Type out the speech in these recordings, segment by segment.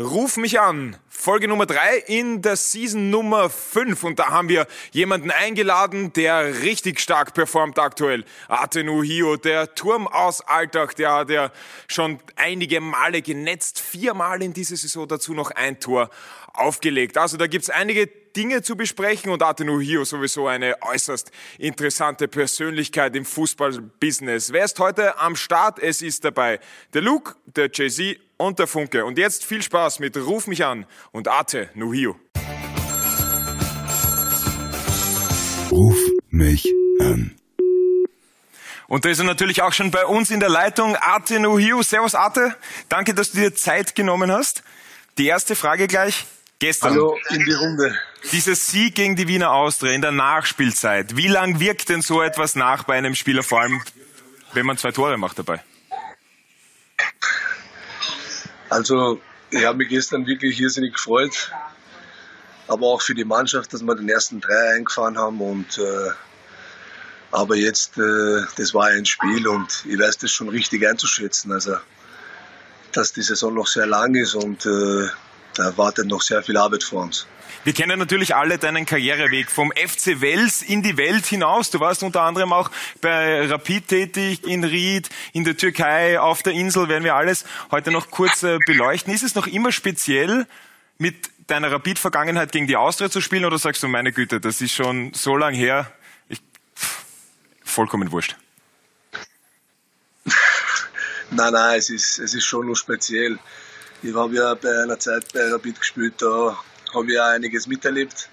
Ruf mich an. Folge Nummer drei in der Season Nummer fünf Und da haben wir jemanden eingeladen, der richtig stark performt aktuell. Atenu Hio, der Turm aus Alltag, der hat ja schon einige Male genetzt. Viermal in dieser Saison dazu noch ein Tor aufgelegt. Also da gibt's einige Dinge zu besprechen und Atenu Hio sowieso eine äußerst interessante Persönlichkeit im Fußballbusiness. Wer ist heute am Start? Es ist dabei der Luke, der Jay-Z und der Funke. Und jetzt viel Spaß mit Ruf mich an und Ate Nuhio. Ruf mich an. Und da ist er natürlich auch schon bei uns in der Leitung, Ate Nuhio. Servus Ate, danke, dass du dir Zeit genommen hast. Die erste Frage gleich. Gestern. Hallo in die Runde. Dieser Sieg gegen die Wiener Austria in der Nachspielzeit. Wie lang wirkt denn so etwas nach bei einem Spieler, vor allem wenn man zwei Tore macht dabei? Also, ich habe mich gestern wirklich irrsinnig gefreut, aber auch für die Mannschaft, dass wir den ersten drei eingefahren haben und äh, aber jetzt, äh, das war ein Spiel und ich weiß das schon richtig einzuschätzen. Also, dass die Saison noch sehr lang ist und äh, da wartet noch sehr viel Arbeit vor uns. Wir kennen natürlich alle deinen Karriereweg vom FC Wels in die Welt hinaus. Du warst unter anderem auch bei Rapid tätig, in Ried, in der Türkei, auf der Insel, werden wir alles heute noch kurz äh, beleuchten. Ist es noch immer speziell, mit deiner Rapid-Vergangenheit gegen die Austria zu spielen oder sagst du, meine Güte, das ist schon so lang her, ich, vollkommen wurscht? nein, nein, es ist, es ist schon nur speziell. Ich habe ja bei einer Zeit bei Rapid gespielt, da habe ich auch einiges miterlebt.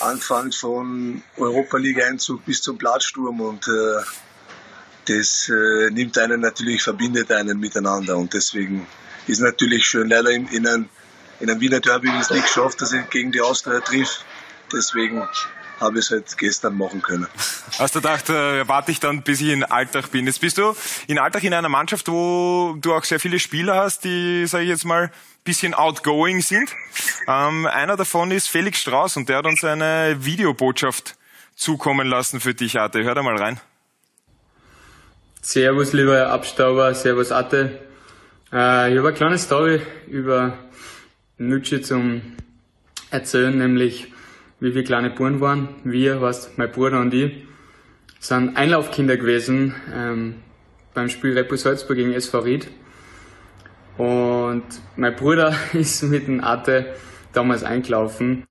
Angefangen von Europa League Einzug bis zum Platzsturm und äh, das äh, nimmt einen natürlich, verbindet einen miteinander und deswegen ist natürlich schön. Leider in, in, einem, in einem Wiener Derby ist es nicht geschafft, dass ich gegen die Austria triff. Deswegen habe ich es halt gestern machen können. Hast du gedacht, äh, warte ich dann, bis ich in Alltag bin? Jetzt bist du in Alltag in einer Mannschaft, wo du auch sehr viele Spieler hast, die, sage ich jetzt mal, bisschen outgoing sind. Ähm, einer davon ist Felix Strauß und der hat uns eine Videobotschaft zukommen lassen für dich, Ate. Hör da mal rein. Servus, lieber Abstauber, Servus, Ate. Äh, ich habe eine kleine Story über Nutsche zum Erzählen, nämlich wie wir kleine Buren waren. Wir, was mein Bruder und ich, sind Einlaufkinder gewesen ähm, beim Spiel Repo Salzburg gegen SV Ried. Und mein Bruder ist mit dem Ate damals eingelaufen.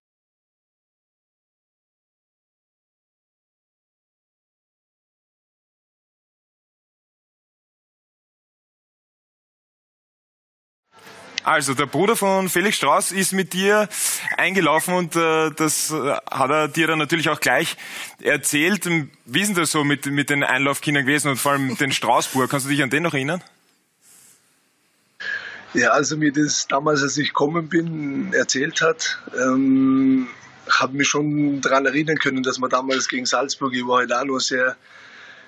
Also, der Bruder von Felix Strauß ist mit dir eingelaufen und äh, das äh, hat er dir dann natürlich auch gleich erzählt. Wie ist denn das so mit, mit den Einlaufkindern gewesen und vor allem den Straußburg? Kannst du dich an den noch erinnern? Ja, also mir das damals, als ich gekommen bin, erzählt hat, ähm, habe mich schon daran erinnern können, dass man damals gegen Salzburg, ich war halt auch noch sehr,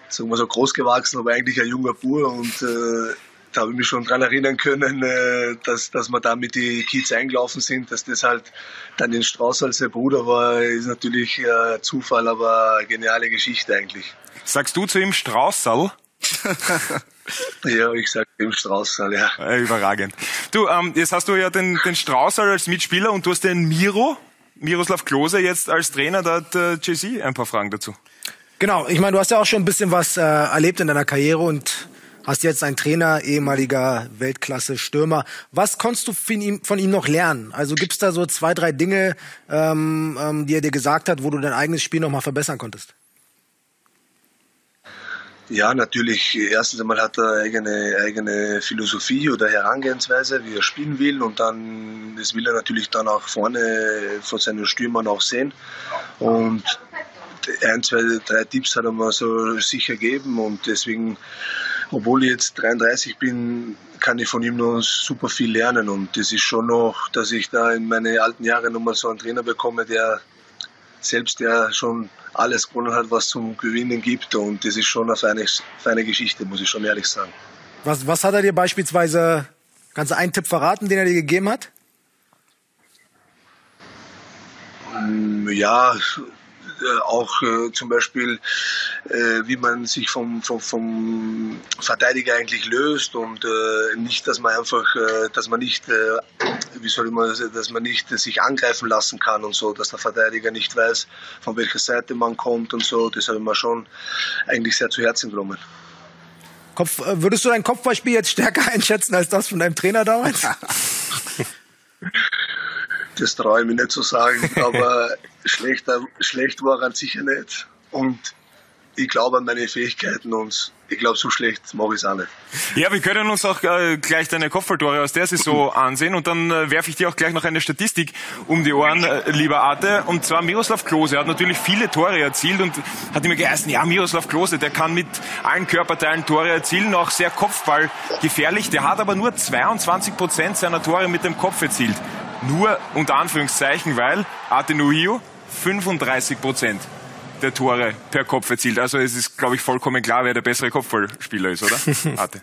sagen wir so, groß gewachsen, aber eigentlich ein junger Bur und äh, da habe ich mich schon daran erinnern können, äh, dass, dass wir da mit die Kids eingelaufen sind, dass das halt dann den Strauß als der Bruder war, ist natürlich äh, Zufall, aber eine geniale Geschichte eigentlich. Sagst du zu ihm Straußal? ja, ich sag dem Straußal, ja. Überragend. Du, ähm, jetzt hast du ja den, den Straußal als Mitspieler und du hast den Miro, Miroslav Klose jetzt als Trainer, da hat äh, JC ein paar Fragen dazu. Genau, ich meine, du hast ja auch schon ein bisschen was äh, erlebt in deiner Karriere und hast jetzt einen Trainer, ehemaliger Weltklasse-Stürmer. Was konntest du von ihm, von ihm noch lernen? Also gibt's da so zwei, drei Dinge, ähm, ähm, die er dir gesagt hat, wo du dein eigenes Spiel noch mal verbessern konntest? Ja, natürlich. Erstens einmal hat er eigene, eigene Philosophie oder Herangehensweise, wie er spielen will. Und dann, das will er natürlich dann auch vorne von seinen Stürmern auch sehen. Und ein, zwei, drei Tipps hat er mir so sicher gegeben. Und deswegen, obwohl ich jetzt 33 bin, kann ich von ihm noch super viel lernen. Und das ist schon noch, dass ich da in meine alten Jahre nochmal so einen Trainer bekomme, der selbst ja schon alles gewonnen hat, was zum Gewinnen gibt. Und das ist schon eine feine, feine Geschichte, muss ich schon ehrlich sagen. Was, was hat er dir beispielsweise, kannst du einen Tipp verraten, den er dir gegeben hat? Ja, auch äh, zum Beispiel, äh, wie man sich vom, vom, vom Verteidiger eigentlich löst und äh, nicht, dass man einfach, äh, dass man nicht, äh, wie soll man, dass man nicht sich angreifen lassen kann und so, dass der Verteidiger nicht weiß, von welcher Seite man kommt und so. Das habe ich mir schon eigentlich sehr zu Herzen genommen. Kopf, äh, würdest du dein Kopfballspiel jetzt stärker einschätzen als das von deinem Trainer damals? Das traue ich mir nicht zu sagen, aber schlechter, schlecht war er sicher nicht. Und ich glaube an meine Fähigkeiten und ich glaube, so schlecht mache ich es auch nicht. Ja, wir können uns auch äh, gleich deine Kopfballtore aus der Saison ansehen und dann äh, werfe ich dir auch gleich noch eine Statistik um die Ohren, äh, lieber Arte. Und zwar Miroslav Klose hat natürlich viele Tore erzielt und hat immer geheißen, ja, Miroslav Klose, der kann mit allen Körperteilen Tore erzielen, auch sehr kopfballgefährlich. Der hat aber nur 22 Prozent seiner Tore mit dem Kopf erzielt. Nur unter Anführungszeichen, weil Arte Nuhio 35 Prozent der Tore per Kopf erzielt. Also es ist, glaube ich, vollkommen klar, wer der bessere Kopfballspieler ist, oder? Arte.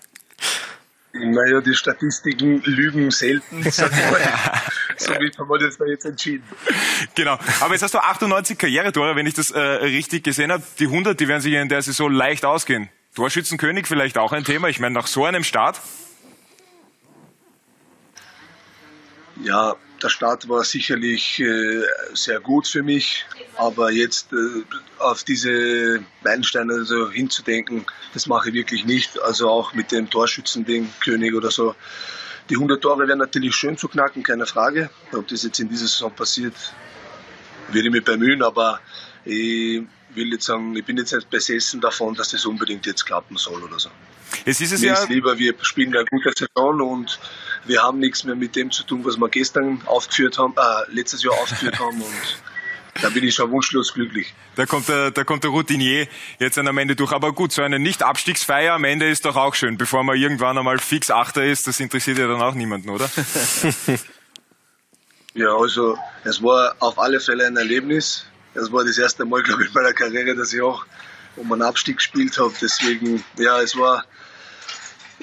Naja, die Statistiken lügen selten, sag mal. Somit haben wir das da jetzt entschieden. Genau. Aber jetzt hast du 98 Karrieretore, wenn ich das äh, richtig gesehen habe. Die 100, die werden sich in der Saison leicht ausgehen. Torschützenkönig vielleicht auch ein Thema. Ich meine, nach so einem Start. Ja, der Start war sicherlich äh, sehr gut für mich, aber jetzt äh, auf diese Meilensteine also hinzudenken, das mache ich wirklich nicht. Also auch mit dem Torschützending, König oder so. Die 100 Tore wären natürlich schön zu knacken, keine Frage. Ob das jetzt in dieser Saison passiert, würde ich mich bemühen, aber ich will jetzt sagen, ich bin jetzt nicht besessen davon, dass das unbedingt jetzt klappen soll oder so. Es ist es Mir ja. ist lieber, wir spielen eine gute Saison und wir haben nichts mehr mit dem zu tun, was wir gestern aufgeführt haben, äh, letztes Jahr aufgeführt haben und da bin ich schon wunschlos glücklich. Da kommt der, da kommt der Routinier jetzt dann am Ende durch. Aber gut, so eine Nicht-Abstiegsfeier am Ende ist doch auch schön, bevor man irgendwann einmal fix Achter ist. Das interessiert ja dann auch niemanden, oder? Ja, also es war auf alle Fälle ein Erlebnis. Es war das erste Mal, glaube ich, in meiner Karriere, dass ich auch um einen Abstieg gespielt habe. Deswegen, ja, es war,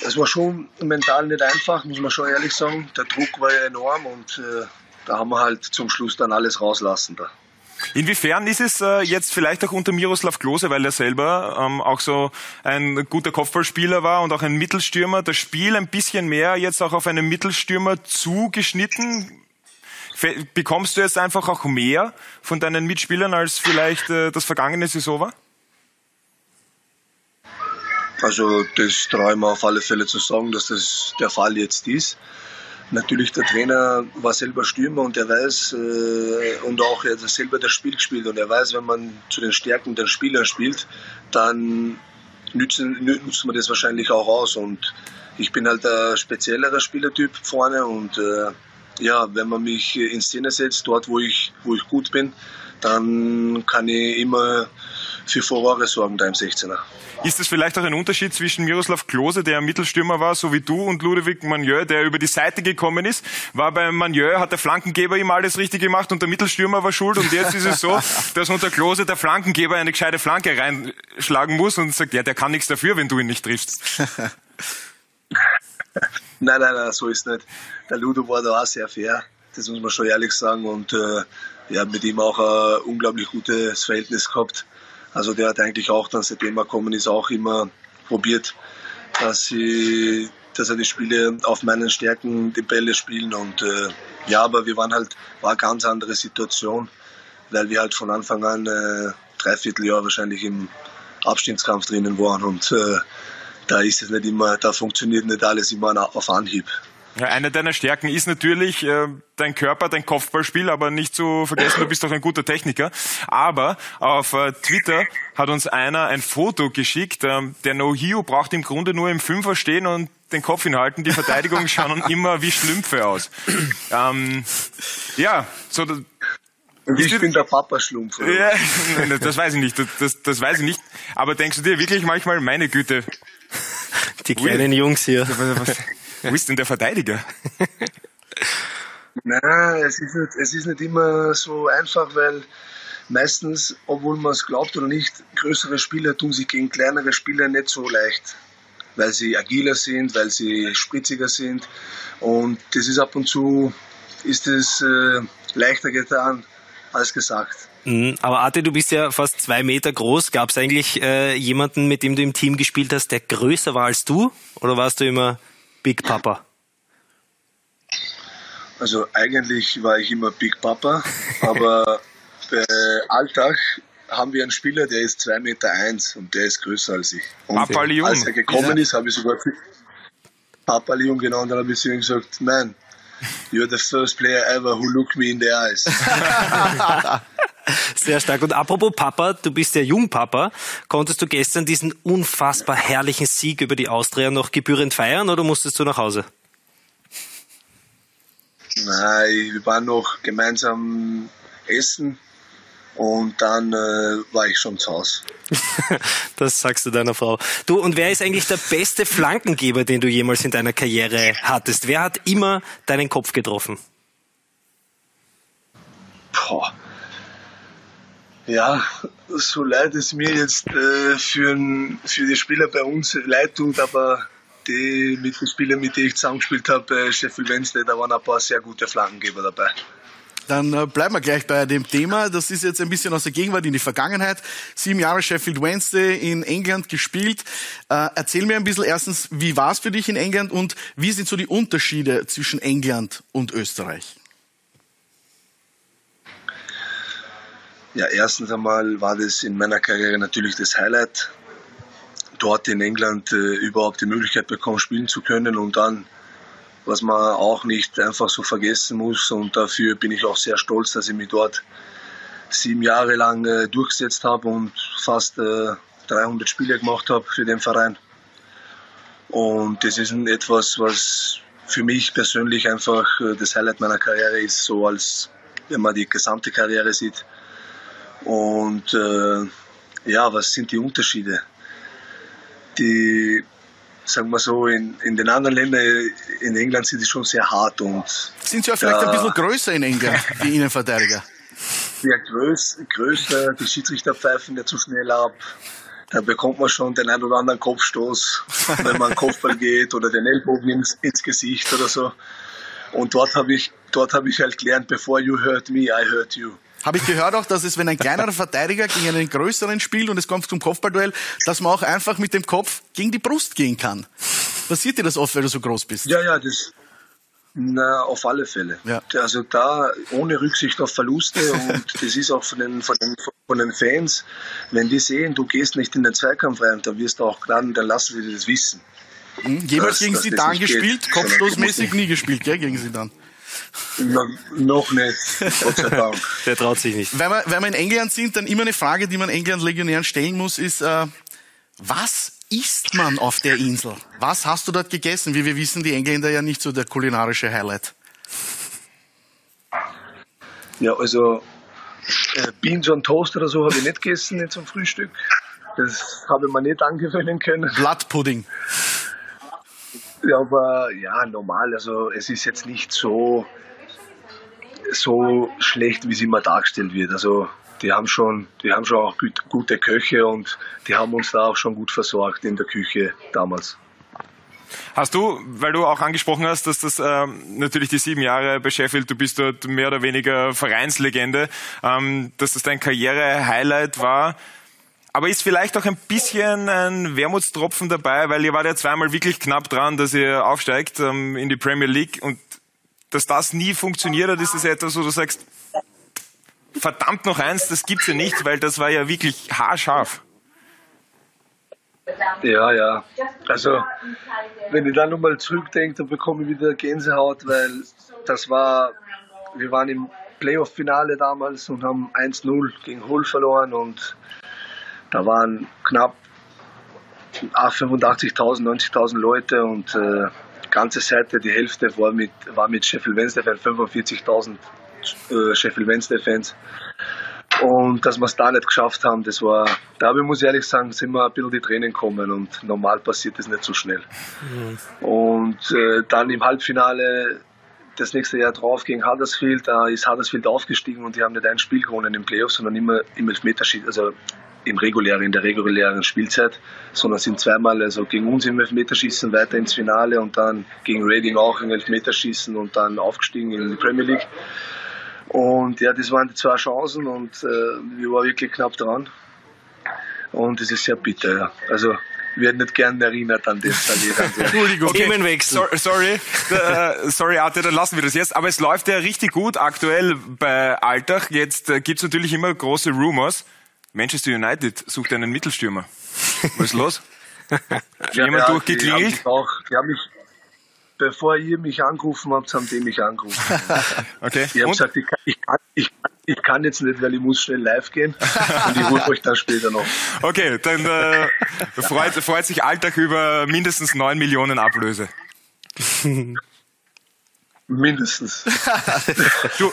es war schon mental nicht einfach, muss man schon ehrlich sagen. Der Druck war ja enorm und äh, da haben wir halt zum Schluss dann alles rauslassen da. Inwiefern ist es äh, jetzt vielleicht auch unter Miroslav Klose, weil er selber ähm, auch so ein guter Kopfballspieler war und auch ein Mittelstürmer, das Spiel ein bisschen mehr jetzt auch auf einen Mittelstürmer zugeschnitten? Fe- Bekommst du jetzt einfach auch mehr von deinen Mitspielern, als vielleicht äh, das vergangene Saison war? Also das traue ich mir auf alle Fälle zu sagen, dass das der Fall jetzt ist. Natürlich, der Trainer war selber Stürmer und er weiß, äh, und auch er hat selber das Spiel gespielt und er weiß, wenn man zu den Stärken der Spieler spielt, dann nützen, nü- nutzt man das wahrscheinlich auch aus. Und ich bin halt ein speziellerer Spielertyp vorne und äh, ja, wenn man mich in Szene setzt, dort wo ich, wo ich gut bin, dann kann ich immer für Furore sorgen da im 16er. Ist es vielleicht auch ein Unterschied zwischen Miroslav Klose, der Mittelstürmer war, so wie du, und Ludovic Manieu, der über die Seite gekommen ist? War bei Manieu, hat der Flankengeber ihm alles richtig gemacht und der Mittelstürmer war schuld und jetzt ist es so, dass unter Klose der Flankengeber eine gescheite Flanke reinschlagen muss und sagt, ja, der kann nichts dafür, wenn du ihn nicht triffst. Nein, nein, nein, so ist nicht. Der Ludo war da auch sehr fair, das muss man schon ehrlich sagen. Und äh, ja, mit ihm auch ein unglaublich gutes Verhältnis gehabt. Also der hat eigentlich auch dann, seitdem er gekommen ist, auch immer probiert, dass, sie, dass er die Spiele auf meinen Stärken die Bälle spielen. Und äh, ja, aber wir waren halt, war eine ganz andere Situation, weil wir halt von Anfang an äh, dreiviertel Jahr wahrscheinlich im Abstiegskampf drinnen waren. Und äh, da ist es nicht immer, da funktioniert nicht alles immer auf Anhieb. Ja, eine deiner Stärken ist natürlich äh, dein Körper, dein Kopfballspiel, aber nicht zu vergessen, du bist doch ein guter Techniker. Aber auf äh, Twitter hat uns einer ein Foto geschickt. Ähm, der No-Hio braucht im Grunde nur im Fünfer stehen und den Kopf hinhalten. Die Verteidigungen schauen immer wie Schlümpfe aus. Ähm, ja, so Und ich Ist bin der Papa-Schlumpf. oder? ja, nein, das weiß ich nicht. Das, das, das weiß ich nicht. Aber denkst du dir wirklich manchmal, meine Güte, Die kleinen Jungs hier. Wo ist denn der Verteidiger? Nein, es ist, nicht, es ist nicht immer so einfach, weil meistens, obwohl man es glaubt oder nicht, größere Spieler tun sich gegen kleinere Spieler nicht so leicht. Weil sie agiler sind, weil sie spritziger sind. Und das ist ab und zu ist es äh, leichter getan, alles gesagt. Mhm, aber Arte, du bist ja fast zwei Meter groß. Gab es eigentlich äh, jemanden, mit dem du im Team gespielt hast, der größer war als du? Oder warst du immer Big Papa? Also eigentlich war ich immer Big Papa, aber bei Alltag haben wir einen Spieler, der ist zwei Meter eins und der ist größer als ich. Und Papa Leon. als er gekommen ist, habe ich sogar Papa Leon genau und dann habe ich zu ihm gesagt, man, you're the first player ever who looked me in the eyes. Sehr stark. Und apropos Papa, du bist ja Jungpapa. Konntest du gestern diesen unfassbar herrlichen Sieg über die Austria noch gebührend feiern oder musstest du nach Hause? Nein, wir waren noch gemeinsam essen und dann äh, war ich schon zu Hause. das sagst du deiner Frau. Du, und wer ist eigentlich der beste Flankengeber, den du jemals in deiner Karriere hattest? Wer hat immer deinen Kopf getroffen? Boah. Ja, so leid es mir jetzt äh, für, für die Spieler bei uns leid tut, aber die, mit den Spielern, mit denen ich zusammengespielt habe, bei Sheffield Wednesday, da waren ein paar sehr gute Flankengeber dabei. Dann äh, bleiben wir gleich bei dem Thema. Das ist jetzt ein bisschen aus der Gegenwart in die Vergangenheit. Sieben Jahre Sheffield Wednesday in England gespielt. Äh, erzähl mir ein bisschen erstens, wie war es für dich in England und wie sind so die Unterschiede zwischen England und Österreich? Ja, erstens einmal war das in meiner Karriere natürlich das Highlight, dort in England äh, überhaupt die Möglichkeit bekommen, spielen zu können und dann, was man auch nicht einfach so vergessen muss und dafür bin ich auch sehr stolz, dass ich mich dort sieben Jahre lang äh, durchgesetzt habe und fast äh, 300 Spiele gemacht habe für den Verein. Und das ist etwas, was für mich persönlich einfach äh, das Highlight meiner Karriere ist, so als wenn man die gesamte Karriere sieht. Und äh, ja, was sind die Unterschiede? Die, sagen wir so, in, in den anderen Ländern, in England sind die schon sehr hart und. Sind sie ja vielleicht ein bisschen größer in England, die Innenverteidiger? Ja, größ, größer, die Schiedsrichter pfeifen nicht zu schnell ab. Da bekommt man schon den einen oder anderen Kopfstoß, wenn man einen Kopfball geht oder den Ellbogen ins, ins Gesicht oder so. Und dort habe ich, dort habe ich halt gelernt, before you hurt me, I hurt you. Habe ich gehört auch, dass es, wenn ein kleinerer Verteidiger gegen einen größeren spielt und es kommt zum Kopfballduell, dass man auch einfach mit dem Kopf gegen die Brust gehen kann. Passiert dir das oft, wenn du so groß bist? Ja, ja, das, na, auf alle Fälle. Ja. Also da ohne Rücksicht auf Verluste und das ist auch von den, von den, von den Fans, wenn die sehen, du gehst nicht in den Zweikampf rein, dann wirst du auch dann, dann lassen sie das wissen. Hm, jemals gegen Sidan nicht gespielt, kopfstoßmäßig nie gespielt, gell, gegen Sidan. No, noch nicht, Gott sei Dank. Der traut sich nicht. Wenn wir, wenn wir in England sind, dann immer eine Frage, die man England-Legionären stellen muss, ist, äh, was isst man auf der Insel? Was hast du dort gegessen? Wie wir wissen, die Engländer ja nicht so der kulinarische Highlight. Ja, also äh, Beans on Toast oder so habe ich nicht gegessen nicht zum Frühstück. Das habe ich mir nicht angewöhnen können. Blattpudding. Ja, aber ja, normal. Also es ist jetzt nicht so, so schlecht, wie es immer dargestellt wird. Also die haben schon, die haben schon auch gut, gute Köche und die haben uns da auch schon gut versorgt in der Küche damals. Hast du, weil du auch angesprochen hast, dass das ähm, natürlich die sieben Jahre bei Sheffield, du bist dort mehr oder weniger Vereinslegende, ähm, dass das dein Karriere-Highlight war. Aber ist vielleicht auch ein bisschen ein Wermutstropfen dabei, weil ihr wart ja zweimal wirklich knapp dran, dass ihr aufsteigt ähm, in die Premier League und dass das nie funktioniert hat, ist das etwas, wo du sagst, verdammt noch eins, das gibt's ja nicht, weil das war ja wirklich haarscharf. Ja, ja. Also wenn ich dann nochmal zurückdenke, dann bekomme ich wieder Gänsehaut, weil das war, wir waren im Playoff-Finale damals und haben 1-0 gegen Hull verloren und da waren knapp 85.000, 90.000 Leute und äh, ganze Seite, die Hälfte war mit, war mit Sheffield Wednesday Fans, 45.000 äh, Sheffield Wednesday Fans. Und dass wir es da nicht geschafft haben, das war, da muss ich ehrlich sagen, sind mir ein bisschen die Tränen gekommen und normal passiert das nicht so schnell. Und äh, dann im Halbfinale das nächste Jahr drauf gegen Huddersfield, da ist Huddersfield aufgestiegen und die haben nicht ein Spiel gewonnen im Playoff, sondern immer im Elfmeterschießen, also im regulären, in der regulären Spielzeit, sondern sind zweimal also gegen uns im Elfmeterschießen weiter ins Finale und dann gegen Reading auch im Elfmeterschießen und dann aufgestiegen in die Premier League. Und ja, das waren die zwei Chancen und äh, wir waren wirklich knapp dran. Und es ist sehr bitter, ja. Also wird nicht gern erinnert an das. Entschuldigung. Themenwechsel. So, sorry, äh, sorry Arte, dann lassen wir das jetzt. Aber es läuft ja richtig gut aktuell bei Alltag. Jetzt äh, gibt's natürlich immer große Rumors. Manchester United sucht einen Mittelstürmer. Was ist los? ja, Jemand ja, durchgeklingelt? Die haben, mich auch, die haben mich, bevor ihr mich angerufen habt, haben die mich angerufen. Okay. Ich habe Und? gesagt, ich kann, ich, kann, ich, kann, ich kann jetzt nicht, weil ich muss schnell live gehen. Und ich hole euch dann später noch. Okay, dann äh, freut, freut sich Alltag über mindestens 9 Millionen Ablöse. Mindestens. Du,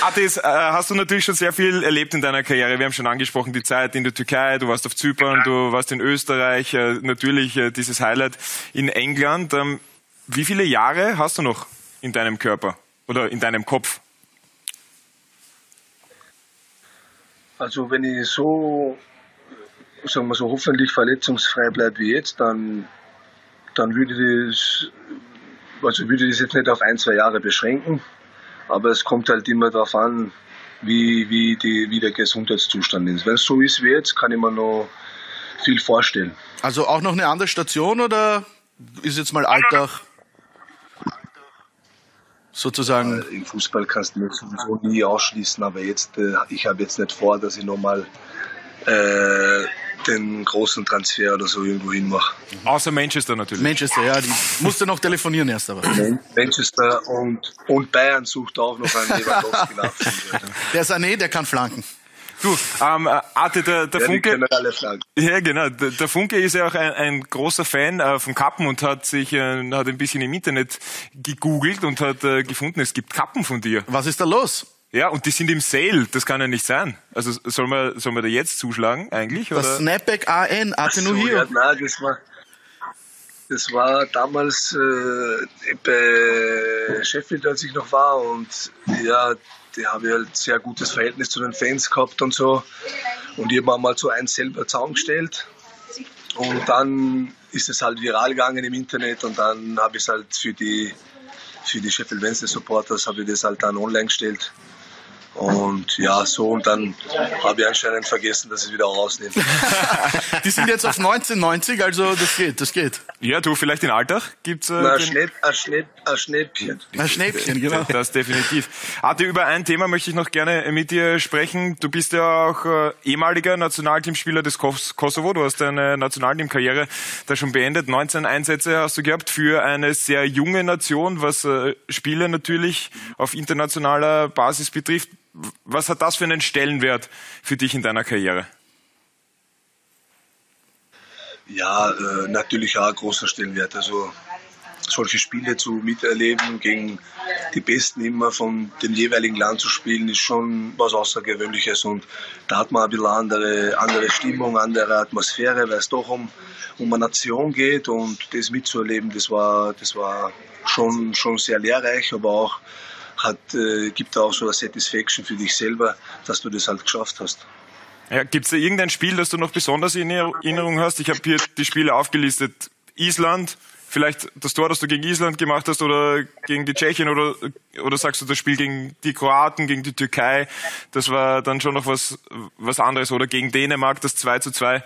Atis, äh, hast du natürlich schon sehr viel erlebt in deiner Karriere. Wir haben schon angesprochen, die Zeit in der Türkei, du warst auf Zypern, du warst in Österreich, äh, natürlich äh, dieses Highlight in England. Ähm, wie viele Jahre hast du noch in deinem Körper oder in deinem Kopf? Also wenn ich so, sagen wir so, hoffentlich verletzungsfrei bleibe wie jetzt, dann, dann würde ich das, also würde ich das jetzt nicht auf ein, zwei Jahre beschränken. Aber es kommt halt immer darauf an, wie, wie, die, wie der Gesundheitszustand ist. Wenn es so ist wie jetzt, kann ich mir noch viel vorstellen. Also auch noch eine andere Station oder ist jetzt mal Alltag sozusagen? Im Fußball kannst du mir sowieso nie ausschließen, aber jetzt, äh, ich habe jetzt nicht vor, dass ich nochmal äh, den großen Transfer oder so irgendwo hin mache. Außer Manchester natürlich. Manchester, ja, die musste noch telefonieren erst aber. Manchester und, und Bayern sucht auch noch einen Lewandowski nach. Der Sané, der kann flanken. Du, ähm, äh, Arte, der, der Ja, Funke. Ja, genau. Der, der Funke ist ja auch ein, ein großer Fan äh, von Kappen und hat sich äh, hat ein bisschen im Internet gegoogelt und hat äh, gefunden, es gibt Kappen von dir. Was ist da los? Ja, und die sind im Sale. Das kann ja nicht sein. Also soll man soll man da jetzt zuschlagen eigentlich oder? Das Snapback AN, So, ja, nein, das war, das war damals äh, bei Sheffield, als ich noch war. Und ja, die habe ich halt sehr gutes Verhältnis zu den Fans gehabt und so. Und ich habe mir mal so eins selber zusammengestellt. Und dann ist es halt viral gegangen im Internet und dann habe ich es halt für die, für die Sheffield Wednesday Supporters habe ich das halt dann online gestellt. Und ja, so und dann habe ich anscheinend vergessen, dass ich es wieder rausnehme. Die sind jetzt auf 1990, also das geht, das geht. Ja, du vielleicht in Alltag gibt's äh, Na, ein, den- Schnäpp, ein, Schnäpp, ein Schnäppchen. Ein Schnäppchen, genau. Das definitiv. Arte, über ein Thema möchte ich noch gerne mit dir sprechen. Du bist ja auch äh, ehemaliger Nationalteamspieler des Kos Kosovo. Du hast deine Nationalteamkarriere da schon beendet. 19 Einsätze hast du gehabt für eine sehr junge Nation, was äh, Spiele natürlich auf internationaler Basis betrifft. Was hat das für einen Stellenwert für dich in deiner Karriere? Ja, äh, natürlich auch ein großer Stellenwert. Also solche Spiele zu miterleben, gegen die Besten immer von dem jeweiligen Land zu spielen, ist schon was Außergewöhnliches. Und da hat man ein bisschen andere, andere Stimmung, andere Atmosphäre, weil es doch um, um eine Nation geht. Und das mitzuerleben, das war, das war schon, schon sehr lehrreich, aber auch hat, äh, gibt auch so eine Satisfaction für dich selber, dass du das halt geschafft hast. Ja, Gibt es da irgendein Spiel, das du noch besonders in Erinnerung hast? Ich habe hier die Spiele aufgelistet. Island, vielleicht das Tor, das du gegen Island gemacht hast oder gegen die Tschechien oder, oder sagst du das Spiel gegen die Kroaten, gegen die Türkei, das war dann schon noch was, was anderes oder gegen Dänemark, das 2 zu 2.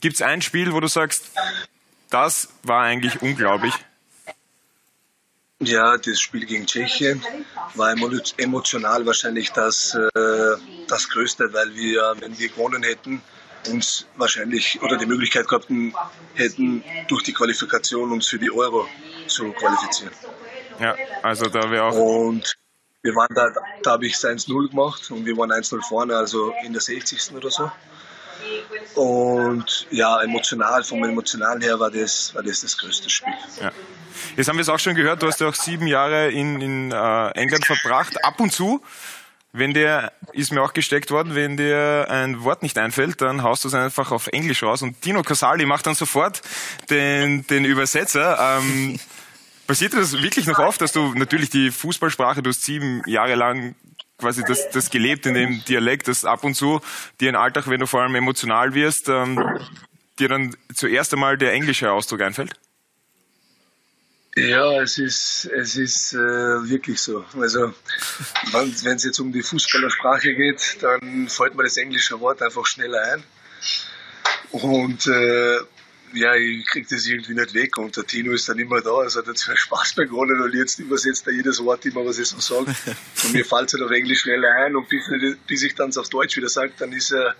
Gibt es ein Spiel, wo du sagst, das war eigentlich unglaublich? Ja, das Spiel gegen Tschechien war emo- emotional wahrscheinlich das, äh, das Größte, weil wir, wenn wir gewonnen hätten, uns wahrscheinlich oder die Möglichkeit gehabt hätten, durch die Qualifikation uns für die Euro zu qualifizieren. Ja, also da wäre auch Und wir waren da, da habe ich 1-0 gemacht und wir waren 1-0 vorne, also in der 60. oder so. Und ja, emotional, vom Emotionalen her war das, war das das größte Spiel. Ja. Jetzt haben wir es auch schon gehört, du hast ja auch sieben Jahre in, in äh, England verbracht. Ab und zu, wenn dir, ist mir auch gesteckt worden, wenn dir ein Wort nicht einfällt, dann haust du es einfach auf Englisch raus. Und Dino Casali macht dann sofort den, den Übersetzer. Ähm, passiert das wirklich noch oft, dass du natürlich die Fußballsprache, du hast sieben Jahre lang quasi das, das gelebt in dem Dialekt, dass ab und zu dir im Alltag, wenn du vor allem emotional wirst, ähm, dir dann zuerst einmal der englische Ausdruck einfällt? Ja, es ist, es ist äh, wirklich so. Also, wenn es jetzt um die Fußballersprache geht, dann fällt mir das englische Wort einfach schneller ein. Und äh, ja, ich krieg das irgendwie nicht weg und der Tino ist dann immer da. Es hat jetzt viel Spaß begonnen und jetzt übersetzt er jedes Wort immer, was ich so sage. Und mir fällt es halt auf Englisch schneller ein und bis, bis ich dann auf Deutsch wieder sage, dann ist er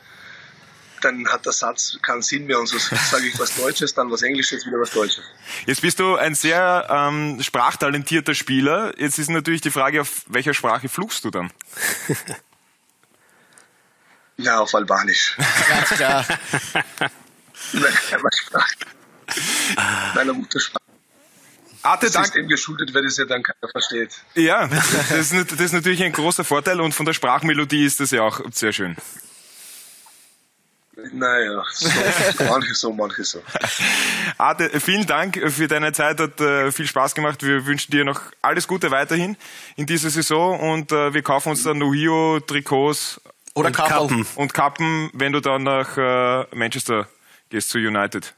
dann hat der Satz keinen Sinn mehr und so sage ich was Deutsches, dann was Englisches, wieder was Deutsches. Jetzt bist du ein sehr ähm, sprachtalentierter Spieler. Jetzt ist natürlich die Frage, auf welcher Sprache fluchst du dann? ja, auf Albanisch. Ganz klar. Meiner Muttersprache. Arte, das ist dem geschuldet, weil es ja dann keiner versteht. Ja, das ist, das ist natürlich ein großer Vorteil und von der Sprachmelodie ist das ja auch sehr schön. Naja, so, manche so, manche so. Arte, vielen Dank für deine Zeit, hat äh, viel Spaß gemacht. Wir wünschen dir noch alles Gute weiterhin in dieser Saison und äh, wir kaufen uns dann Nuhio Trikots Oder und Kappen. und Kappen, wenn du dann nach äh, Manchester gehst zu United.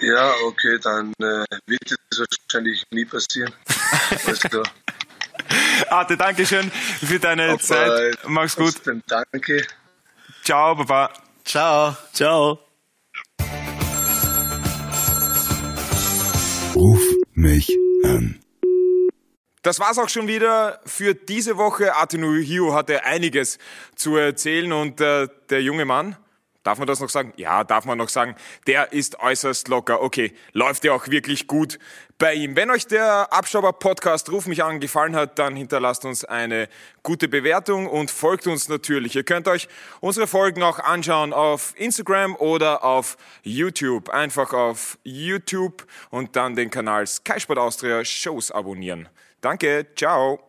Ja, okay, dann äh, wird das wahrscheinlich nie passieren. Alles klar. Arte, danke schön für deine Aber, Zeit. Mach's gut. Danke. Ciao, Baba. Ciao. Ciao. Ruf mich an. Das war's auch schon wieder für diese Woche. Atenu Hio hatte einiges zu erzählen und äh, der junge Mann, darf man das noch sagen? Ja, darf man noch sagen. Der ist äußerst locker. Okay, läuft ja auch wirklich gut bei ihm. Wenn euch der Abstauber Podcast Ruf mich an gefallen hat, dann hinterlasst uns eine gute Bewertung und folgt uns natürlich. Ihr könnt euch unsere Folgen auch anschauen auf Instagram oder auf YouTube. Einfach auf YouTube und dann den Kanal Sky Sport Austria Shows abonnieren. Danke, ciao.